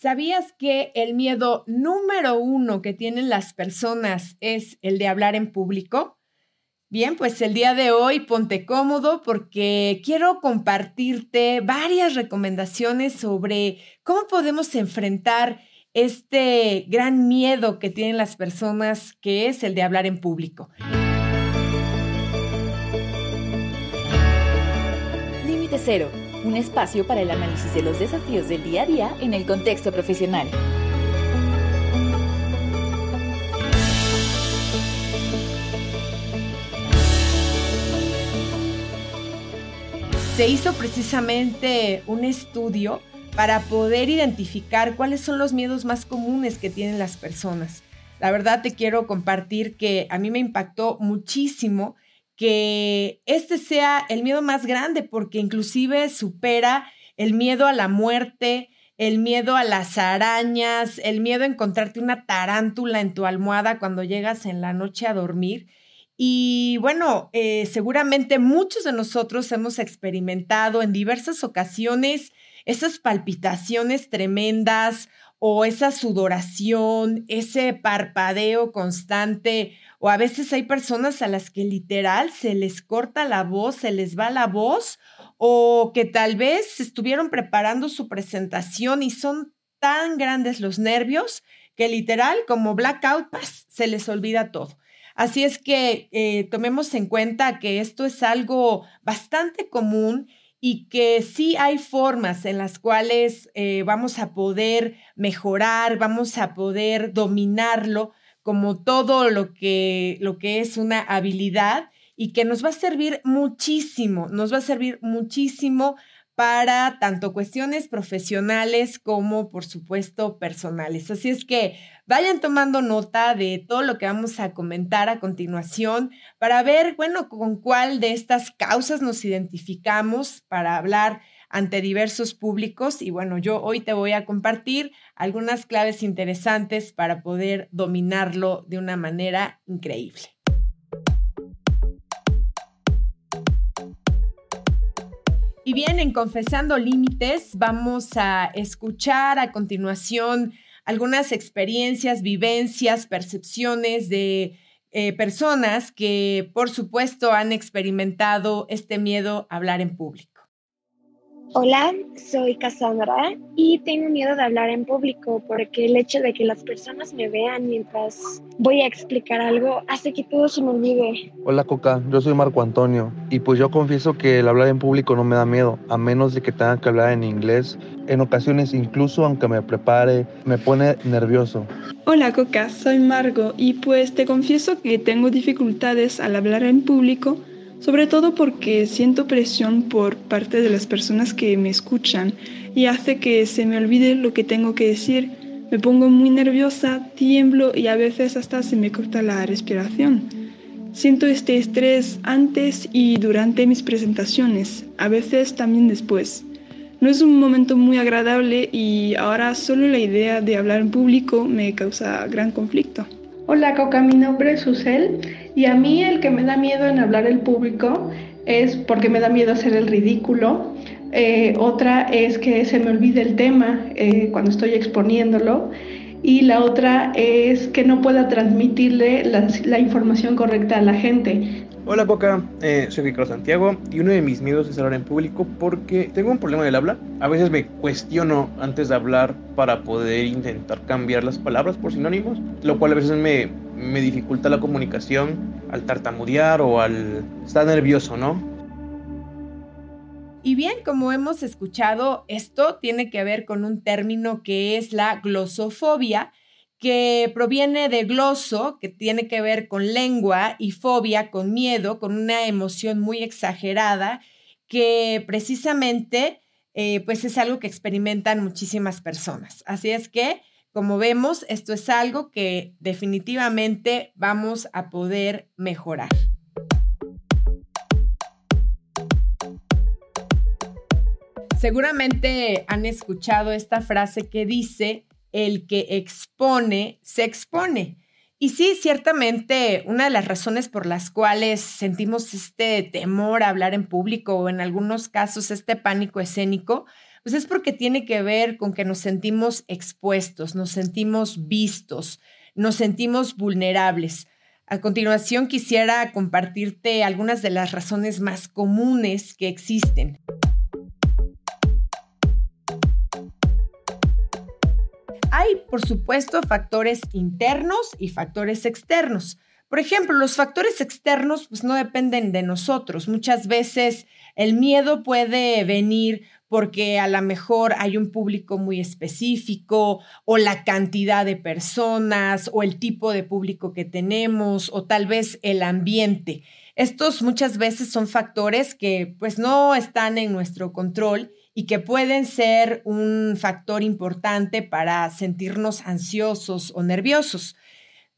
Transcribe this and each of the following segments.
¿Sabías que el miedo número uno que tienen las personas es el de hablar en público? Bien, pues el día de hoy ponte cómodo porque quiero compartirte varias recomendaciones sobre cómo podemos enfrentar este gran miedo que tienen las personas que es el de hablar en público. Límite cero un espacio para el análisis de los desafíos del día a día en el contexto profesional. Se hizo precisamente un estudio para poder identificar cuáles son los miedos más comunes que tienen las personas. La verdad te quiero compartir que a mí me impactó muchísimo que este sea el miedo más grande porque inclusive supera el miedo a la muerte, el miedo a las arañas, el miedo a encontrarte una tarántula en tu almohada cuando llegas en la noche a dormir. Y bueno, eh, seguramente muchos de nosotros hemos experimentado en diversas ocasiones esas palpitaciones tremendas o esa sudoración, ese parpadeo constante o a veces hay personas a las que literal se les corta la voz, se les va la voz, o que tal vez estuvieron preparando su presentación y son tan grandes los nervios que literal como blackout se les olvida todo. Así es que eh, tomemos en cuenta que esto es algo bastante común y que sí hay formas en las cuales eh, vamos a poder mejorar, vamos a poder dominarlo, como todo lo que, lo que es una habilidad y que nos va a servir muchísimo, nos va a servir muchísimo para tanto cuestiones profesionales como, por supuesto, personales. Así es que vayan tomando nota de todo lo que vamos a comentar a continuación para ver, bueno, con cuál de estas causas nos identificamos para hablar ante diversos públicos y bueno, yo hoy te voy a compartir algunas claves interesantes para poder dominarlo de una manera increíble. Y bien, en Confesando Límites vamos a escuchar a continuación algunas experiencias, vivencias, percepciones de eh, personas que, por supuesto, han experimentado este miedo a hablar en público. Hola, soy Cassandra y tengo miedo de hablar en público porque el hecho de que las personas me vean mientras voy a explicar algo hace que todo se me olvide. Hola Coca, yo soy Marco Antonio y pues yo confieso que el hablar en público no me da miedo, a menos de que tenga que hablar en inglés. En ocasiones incluso aunque me prepare, me pone nervioso. Hola Coca, soy Margo y pues te confieso que tengo dificultades al hablar en público sobre todo porque siento presión por parte de las personas que me escuchan y hace que se me olvide lo que tengo que decir. Me pongo muy nerviosa, tiemblo y a veces hasta se me corta la respiración. Siento este estrés antes y durante mis presentaciones, a veces también después. No es un momento muy agradable y ahora solo la idea de hablar en público me causa gran conflicto. Hola Coca, mi nombre es Susel y a mí el que me da miedo en hablar el público es porque me da miedo hacer el ridículo. Eh, otra es que se me olvide el tema eh, cuando estoy exponiéndolo. Y la otra es que no pueda transmitirle la información correcta a la gente. Hola Boca, eh, soy Ricardo Santiago y uno de mis miedos es hablar en público porque tengo un problema del habla. A veces me cuestiono antes de hablar para poder intentar cambiar las palabras por sinónimos, lo cual a veces me, me dificulta la comunicación al tartamudear o al estar nervioso, ¿no? Y bien, como hemos escuchado, esto tiene que ver con un término que es la glosofobia, que proviene de gloso, que tiene que ver con lengua, y fobia, con miedo, con una emoción muy exagerada, que precisamente eh, pues es algo que experimentan muchísimas personas. Así es que, como vemos, esto es algo que definitivamente vamos a poder mejorar. Seguramente han escuchado esta frase que dice, el que expone, se expone. Y sí, ciertamente, una de las razones por las cuales sentimos este temor a hablar en público o en algunos casos este pánico escénico, Pues es porque tiene que ver con que nos sentimos expuestos, nos sentimos vistos, nos sentimos vulnerables. A continuación quisiera compartirte algunas de las razones más comunes que existen. Hay, por supuesto, factores internos y factores externos. Por ejemplo, los factores externos pues no dependen de nosotros. Muchas veces el miedo puede venir porque a lo mejor hay un público muy específico o la cantidad de personas o el tipo de público que tenemos o tal vez el ambiente. Estos muchas veces son factores que pues no están en nuestro control y que pueden ser un factor importante para sentirnos ansiosos o nerviosos.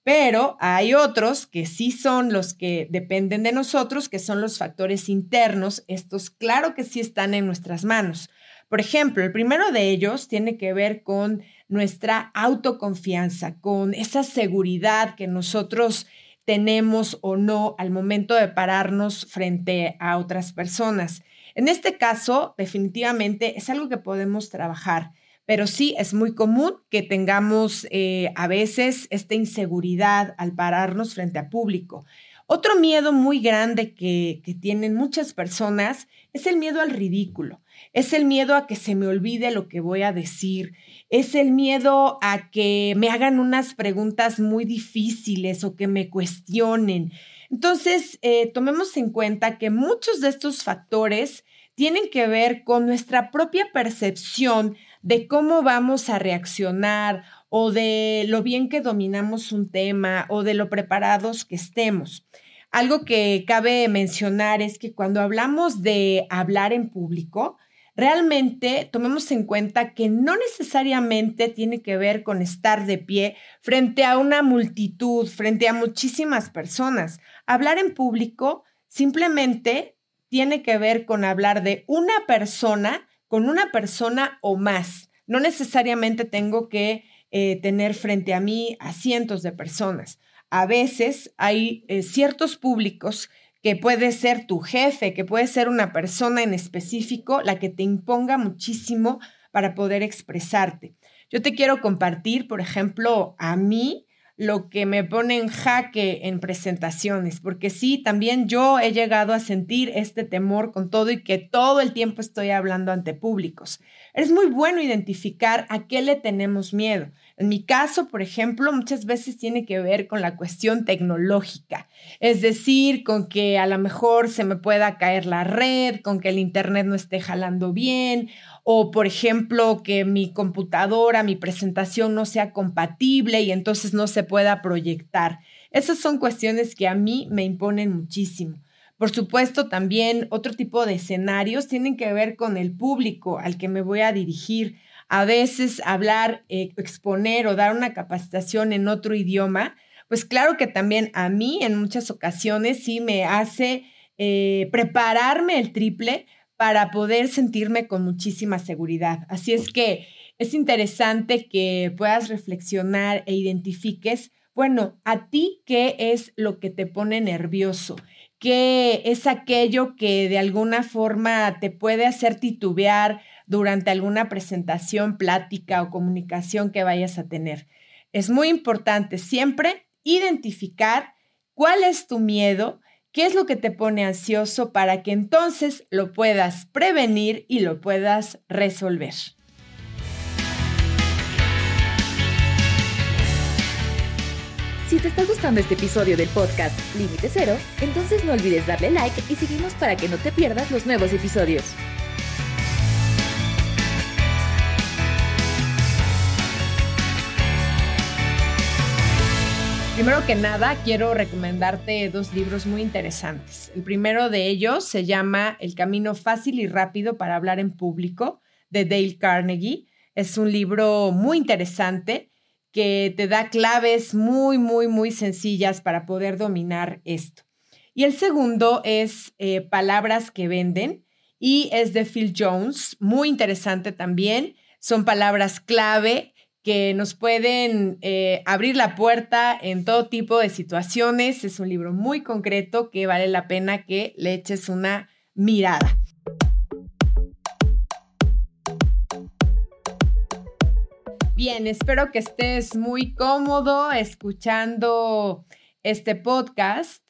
Pero hay otros que sí son los que dependen de nosotros, que son los factores internos. Estos, claro que sí están en nuestras manos. Por ejemplo, el primero de ellos tiene que ver con nuestra autoconfianza, con esa seguridad que nosotros tenemos o no al momento de pararnos frente a otras personas. En este caso, definitivamente es algo que podemos trabajar pero sí es muy común que tengamos eh, a veces esta inseguridad al pararnos frente a público. Otro miedo muy grande que, tienen muchas personas es el miedo al ridículo, es el miedo a que se me olvide lo que voy a decir, es el miedo a que me hagan unas preguntas muy difíciles o que me cuestionen. Entonces, eh, tomemos en cuenta que muchos de estos factores tienen que ver con nuestra propia percepción de cómo vamos a reaccionar o de lo bien que dominamos un tema o de lo preparados que estemos. Algo que cabe mencionar es que cuando hablamos de hablar en público, realmente tomemos en cuenta que no necesariamente tiene que ver con estar de pie frente a una multitud, frente a muchísimas personas. Hablar en público simplemente tiene que ver con hablar de una persona con una persona o más. No necesariamente tengo que eh, tener frente a mí a cientos de personas. A veces hay eh, ciertos públicos que puede ser tu jefe, que puede ser una persona en específico la que te imponga muchísimo para poder expresarte. Yo te quiero compartir, por ejemplo, a mí lo que me pone en jaque en presentaciones, porque sí, también yo he llegado a sentir este temor con todo y que todo el tiempo estoy hablando ante públicos. Es muy bueno identificar a qué le tenemos miedo. En mi caso, por ejemplo, muchas veces tiene que ver con la cuestión tecnológica, es decir, con que a lo mejor se me pueda caer la red, con que el Internet no esté jalando bien o por ejemplo que mi computadora, mi presentación no sea compatible y entonces no se pueda proyectar. Esas son cuestiones que a mí me imponen muchísimo. Por supuesto, también otro tipo de escenarios tienen que ver con el público al que me voy a dirigir. A veces hablar, eh, exponer o dar una capacitación en otro idioma, pues claro que también a mí en muchas ocasiones sí me hace eh, prepararme el triple para poder sentirme con muchísima seguridad. Así es que es interesante que puedas reflexionar e identifiques, bueno, a ti qué es lo que te pone nervioso, qué es aquello que de alguna forma te puede hacer titubear durante alguna presentación, plática o comunicación que vayas a tener. Es muy importante siempre identificar cuál es tu miedo ¿Qué es lo que te pone ansioso para que entonces lo puedas prevenir y lo puedas resolver? Si te está gustando este episodio del podcast Límite Cero, entonces no olvides darle like y seguirnos para que no te pierdas los nuevos episodios. Primero que nada, quiero recomendarte dos libros muy interesantes. El primero de ellos se llama El camino fácil y rápido para hablar en público de Dale Carnegie. Es un libro muy interesante que te da claves muy, muy, muy sencillas para poder dominar esto. Y el segundo es eh, Palabras que venden y es de Phil Jones, muy interesante también. Son palabras clave que nos pueden eh, abrir la puerta en todo tipo de situaciones. Es un libro muy concreto que vale la pena que le eches una mirada. Bien, espero que estés muy cómodo escuchando este podcast.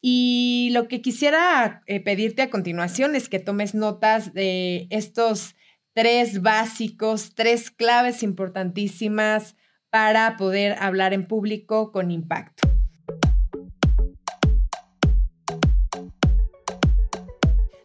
Y lo que quisiera eh, pedirte a continuación es que tomes notas de estos tres básicos, tres claves importantísimas para poder hablar en público con impacto.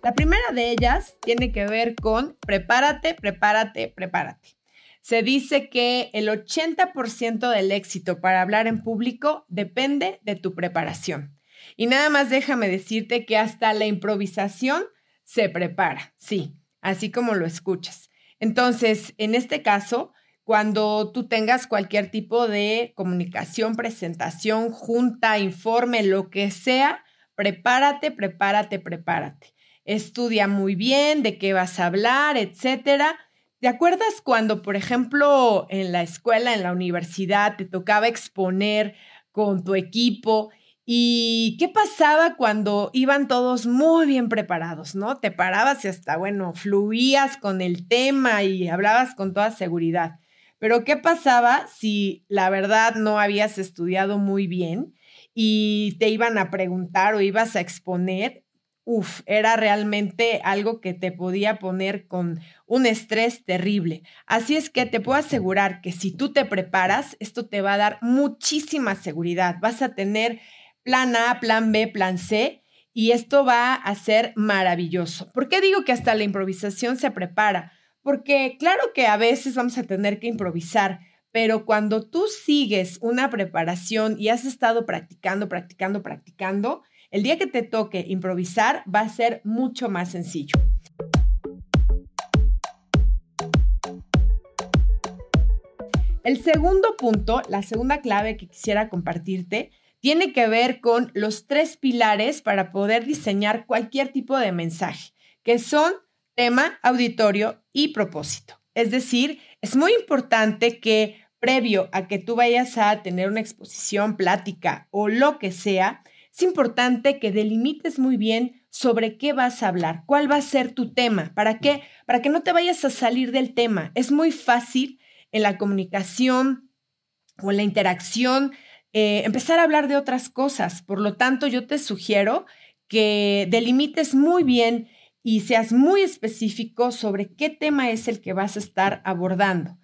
La primera de ellas tiene que ver con prepárate, prepárate, prepárate. Se dice que el 80% del éxito para hablar en público depende de tu preparación. Y nada más déjame decirte que hasta la improvisación se prepara, sí, así como lo escuchas. Entonces, en este caso, cuando tú tengas cualquier tipo de comunicación, presentación, junta, informe, lo que sea, prepárate, prepárate, prepárate. Estudia muy bien de qué vas a hablar, etcétera ¿Te acuerdas cuando, por ejemplo, en la escuela, en la universidad, te tocaba exponer con tu equipo? ¿Y qué pasaba cuando iban todos muy bien preparados, no? Te parabas y hasta, bueno, fluías con el tema y hablabas con toda seguridad. Pero ¿qué pasaba si la verdad no habías estudiado muy bien y te iban a preguntar o ibas a exponer uf, era realmente algo que te podía poner con un estrés terrible. Así es que te puedo asegurar que si tú te preparas, esto te va a dar muchísima seguridad. Vas a tener plan A, plan B, plan C. Y esto va a ser maravilloso. ¿Por qué digo que hasta la improvisación se prepara? Porque claro que a veces vamos a tener que improvisar, pero cuando tú sigues una preparación y has estado practicando, practicando, practicando, el día que te toque improvisar va a ser mucho más sencillo. El segundo punto, la segunda clave que quisiera compartirte, tiene que ver con los tres pilares para poder diseñar cualquier tipo de mensaje, que son tema, auditorio y propósito. Es decir, es muy importante que previo a que tú vayas a tener una exposición, plática o lo que sea, es importante que delimites muy bien sobre qué vas a hablar, cuál va a ser tu tema, para qué, para que no te vayas a salir del tema. Es muy fácil en la comunicación o en la interacción eh, empezar a hablar de otras cosas. Por lo tanto, yo te sugiero que delimites muy bien y seas muy específico sobre qué tema es el que vas a estar abordando.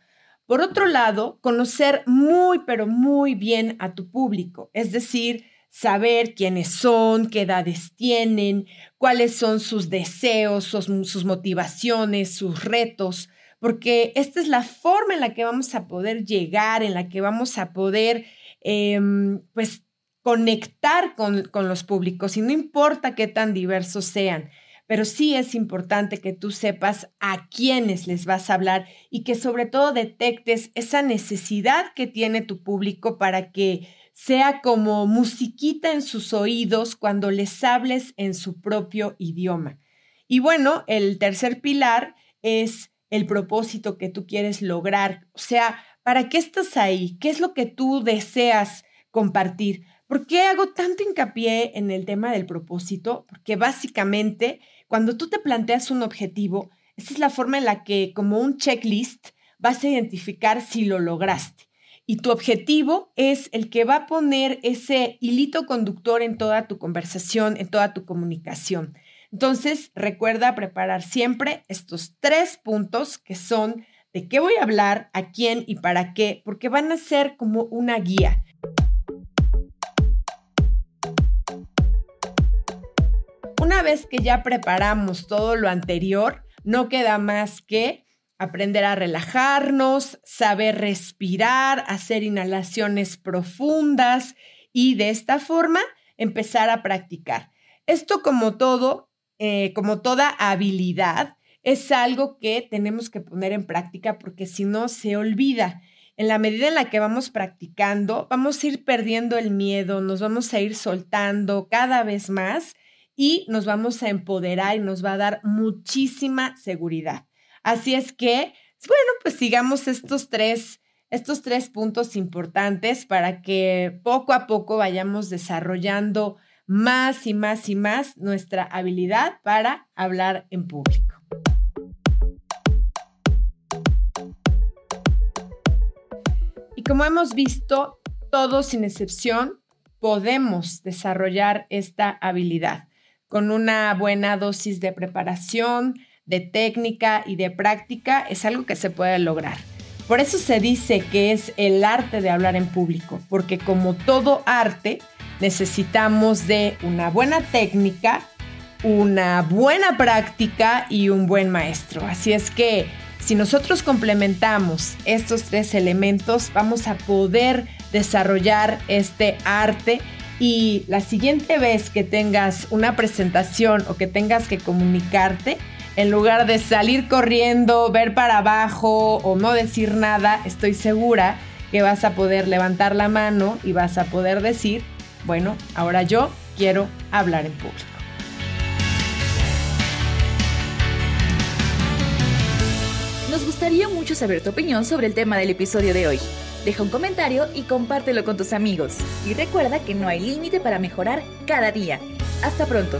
Por otro lado, conocer muy, pero muy bien a tu público, es decir, saber quiénes son, qué edades tienen, cuáles son sus deseos, sus, motivaciones, sus retos, porque esta es la forma en la que vamos a poder llegar, en la que vamos a poder, em, pues, conectar con, con los públicos y no importa qué tan diversos sean pero sí es importante que tú sepas a quiénes les vas a hablar y que sobre todo detectes esa necesidad que tiene tu público para que sea como musiquita en sus oídos cuando les hables en su propio idioma. Y bueno, el tercer pilar es el propósito que tú quieres lograr. O sea, ¿para qué estás ahí? ¿Qué es lo que tú deseas compartir? ¿Por qué hago tanto hincapié en el tema del propósito? Porque básicamente, cuando tú te planteas un objetivo, esa es la forma en la que, como un checklist, vas a identificar si lo lograste y tu objetivo es el que va a poner ese hilito conductor en toda tu conversación, en toda tu comunicación. Entonces, recuerda preparar siempre estos tres puntos que son de qué voy a hablar, a quién y para qué, porque van a ser como una guía. Una vez que ya preparamos todo lo anterior, no queda más que aprender a relajarnos, saber respirar, hacer inhalaciones profundas y de esta forma empezar a practicar. Esto como todo, eh, como toda habilidad, es algo que tenemos que poner en práctica porque si no se olvida. En la medida en la que vamos practicando, vamos a ir perdiendo el miedo, nos vamos a ir soltando cada vez más y nos vamos a empoderar y nos va a dar muchísima seguridad. Así es que, bueno, pues sigamos estos tres, estos tres puntos importantes para que poco a poco vayamos desarrollando más y más y más nuestra habilidad para hablar en público. Y como hemos visto, todos sin excepción podemos desarrollar esta habilidad con una buena dosis de preparación, de técnica y de práctica, es algo que se puede lograr. Por eso se dice que es el arte de hablar en público, porque como todo arte, necesitamos de una buena técnica, una buena práctica y un buen maestro. Así es que si nosotros complementamos estos tres elementos, vamos a poder desarrollar este arte y la siguiente vez que tengas una presentación o que tengas que comunicarte, en lugar de salir corriendo, ver para abajo o no decir nada, estoy segura que vas a poder levantar la mano y vas a poder decir, bueno, ahora yo quiero hablar en público. Nos gustaría mucho saber tu opinión sobre el tema del episodio de hoy. Deja un comentario y compártelo con tus amigos. Y recuerda que no hay límite para mejorar cada día. Hasta pronto.